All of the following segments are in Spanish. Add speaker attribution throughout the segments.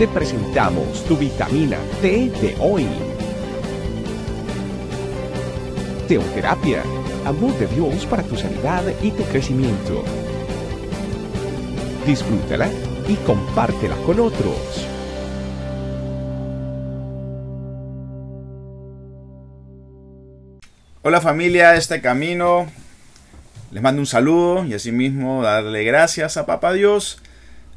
Speaker 1: te presentamos tu vitamina T de hoy. Teoterapia, amor de Dios para tu sanidad y tu crecimiento. Disfrútala y compártela con otros.
Speaker 2: Hola familia, este camino. Les mando un saludo y asimismo darle gracias a Papá Dios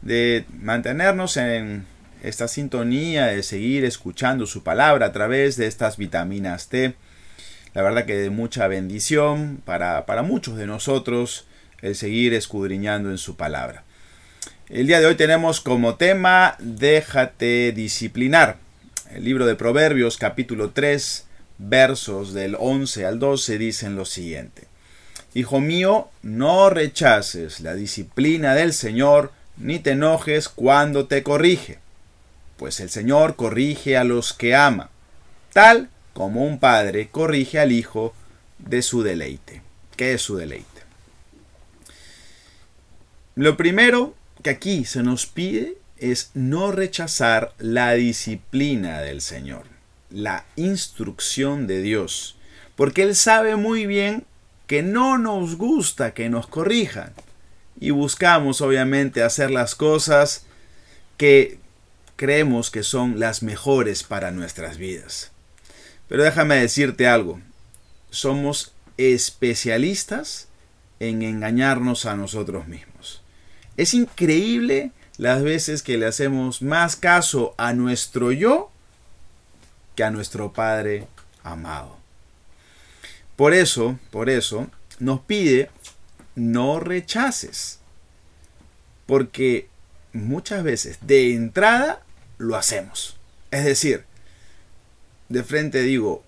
Speaker 2: de mantenernos en esta sintonía, de seguir escuchando su palabra a través de estas vitaminas T. La verdad que de mucha bendición para, para muchos de nosotros el seguir escudriñando en su palabra. El día de hoy tenemos como tema Déjate disciplinar. El libro de Proverbios capítulo 3 versos del 11 al 12 dicen lo siguiente. Hijo mío, no rechaces la disciplina del Señor, ni te enojes cuando te corrige, pues el Señor corrige a los que ama, tal como un padre corrige al hijo de su deleite. ¿Qué es su deleite? Lo primero que aquí se nos pide es no rechazar la disciplina del Señor, la instrucción de Dios, porque Él sabe muy bien que no nos gusta que nos corrijan y buscamos obviamente hacer las cosas que creemos que son las mejores para nuestras vidas. Pero déjame decirte algo, somos especialistas en engañarnos a nosotros mismos. Es increíble las veces que le hacemos más caso a nuestro yo que a nuestro Padre amado. Por eso, por eso, nos pide no rechaces. Porque muchas veces de entrada lo hacemos. Es decir, de frente digo,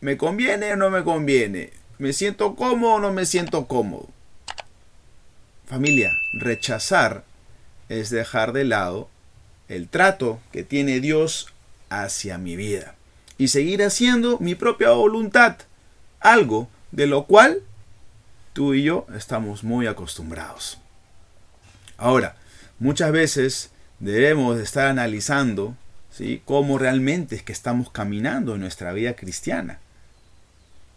Speaker 2: ¿me conviene o no me conviene? ¿Me siento cómodo o no me siento cómodo? Familia, rechazar es dejar de lado el trato que tiene Dios hacia mi vida y seguir haciendo mi propia voluntad, algo de lo cual tú y yo estamos muy acostumbrados. Ahora, muchas veces debemos de estar analizando ¿sí? cómo realmente es que estamos caminando en nuestra vida cristiana.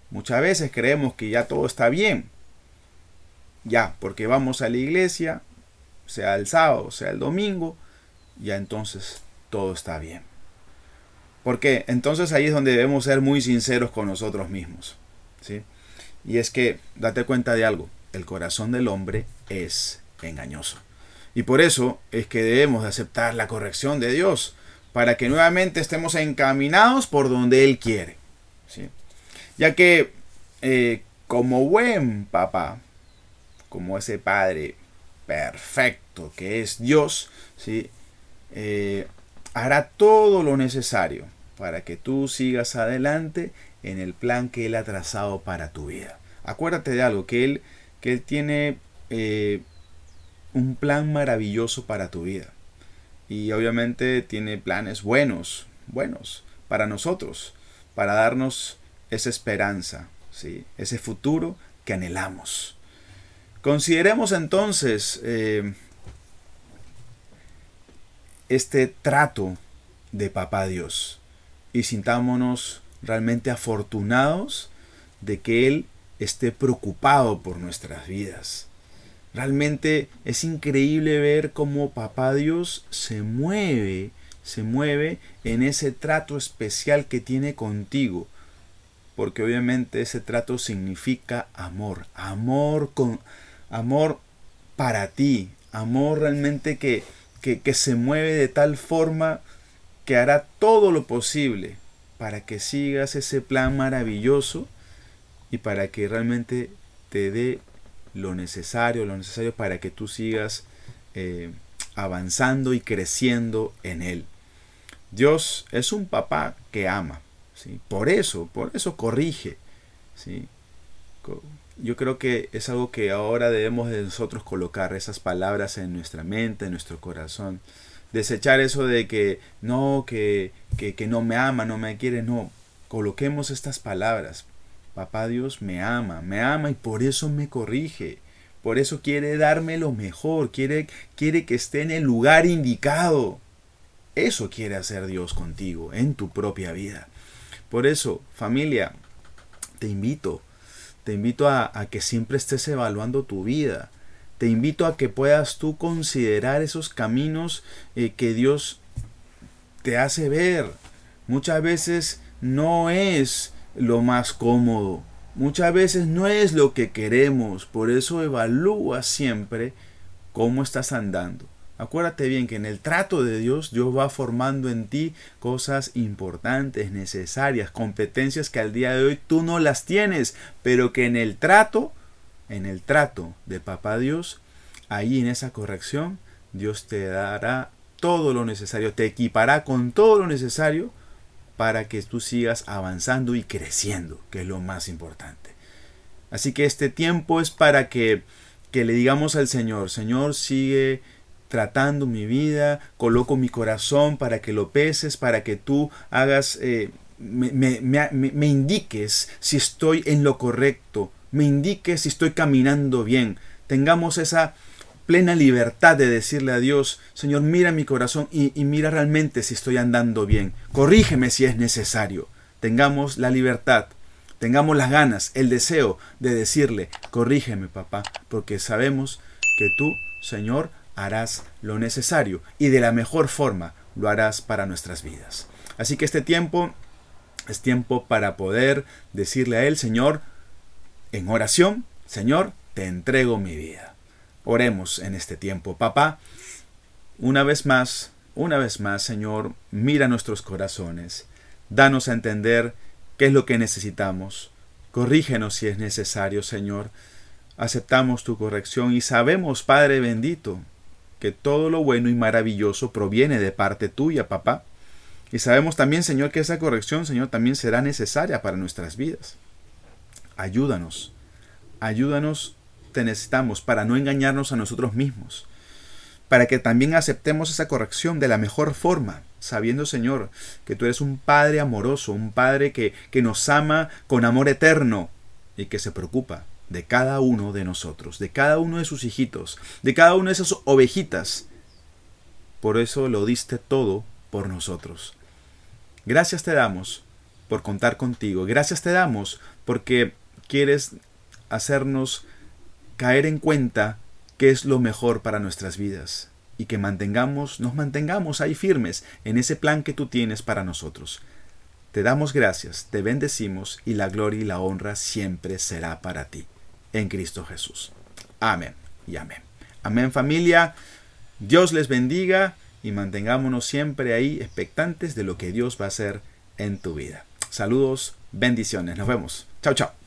Speaker 2: Muchas veces creemos que ya todo está bien. Ya, porque vamos a la iglesia, sea el sábado, sea el domingo, ya entonces todo está bien. Porque entonces ahí es donde debemos ser muy sinceros con nosotros mismos. ¿sí? Y es que, date cuenta de algo, el corazón del hombre es engañoso. Y por eso es que debemos de aceptar la corrección de Dios, para que nuevamente estemos encaminados por donde Él quiere. ¿sí? Ya que eh, como buen papá, como ese padre perfecto que es Dios, ¿sí? Eh, hará todo lo necesario para que tú sigas adelante en el plan que Él ha trazado para tu vida. Acuérdate de algo, que Él, que él tiene eh, un plan maravilloso para tu vida. Y obviamente tiene planes buenos, buenos para nosotros, para darnos esa esperanza, ¿sí? ese futuro que anhelamos. Consideremos entonces eh, este trato de Papá Dios y sintámonos realmente afortunados de que Él esté preocupado por nuestras vidas. Realmente es increíble ver cómo Papá Dios se mueve, se mueve en ese trato especial que tiene contigo. Porque obviamente ese trato significa amor, amor con amor para ti, amor realmente que, que, que se mueve de tal forma que hará todo lo posible para que sigas ese plan maravilloso y para que realmente te dé lo necesario, lo necesario para que tú sigas eh, avanzando y creciendo en Él. Dios es un papá que ama, ¿sí? por eso, por eso corrige. ¿sí? Yo creo que es algo que ahora debemos de nosotros colocar esas palabras en nuestra mente, en nuestro corazón desechar eso de que no, que, que, no me ama, no me quiere, no. Coloquemos estas palabras. Papá Dios me ama, me ama y por eso me corrige. Por eso quiere darme lo mejor, quiere, quiere que esté en el lugar indicado. Eso quiere hacer Dios contigo, en tu propia vida. Por eso, familia, te invito, te invito a, que siempre estés evaluando tu vida. Te invito a que puedas tú considerar esos caminos eh, que Dios te hace ver. Muchas veces no es lo más cómodo. Muchas veces no es lo que queremos. Por eso evalúa siempre cómo estás andando. Acuérdate bien que en el trato de Dios, Dios va formando en ti cosas importantes, necesarias, competencias que al día de hoy tú no las tienes, pero que en el trato, en el trato de Papá Dios, ahí en esa corrección, Dios te dará todo lo necesario, te equipará con todo lo necesario para que tú sigas avanzando y creciendo, que es lo más importante. Así que este tiempo es para que, que le digamos al Señor, Señor, sigue tratando mi vida, coloco mi corazón para que lo peses, para que tú hagas, eh, me, me, indiques si estoy en lo correcto, me indiques si estoy caminando bien. Tengamos esa plena libertad de decirle a Dios, Señor, mira mi corazón y, y mira realmente si estoy andando bien. Corrígeme si es necesario. Tengamos la libertad tengamos las ganas, el deseo de decirle, corrígeme papá, porque sabemos que tú, Señor, harás lo necesario y de la mejor forma lo harás para nuestras vidas. Así que este tiempo es tiempo para poder decirle a Él, Señor, en oración, Señor, te entrego mi vida. Oremos en este tiempo, papá. Una vez más, una vez más, Señor, mira nuestros corazones. Danos a entender qué es lo que necesitamos. Corrígenos si es necesario, Señor. Aceptamos tu corrección y sabemos, Padre bendito, que todo lo bueno y maravilloso proviene de parte tuya, papá. Y sabemos también, Señor, que esa corrección, Señor, también será necesaria para nuestras vidas. Ayúdanos, ayúdanos, te necesitamos para no engañarnos a nosotros mismos, para que también aceptemos esa corrección de la mejor forma, sabiendo, Señor, que tú eres un Padre amoroso, un Padre que, que nos ama con amor eterno y que se preocupa de cada uno de nosotros, de cada uno de sus hijitos, de cada una de esas ovejitas. Por eso lo diste todo por nosotros. Gracias te damos por contar contigo. Gracias te damos porque quieres hacernos caer en cuenta qué es lo mejor para nuestras vidas y que mantengamos, nos mantengamos ahí firmes en ese plan que tú tienes para nosotros. Te damos gracias, te bendecimos y la gloria y la honra siempre será para ti en Cristo Jesús. Amén y amén. Amén familia. Dios les bendiga y mantengámonos siempre ahí expectantes de lo que Dios va a hacer en tu vida. Saludos, bendiciones. Nos vemos. Chao, chao.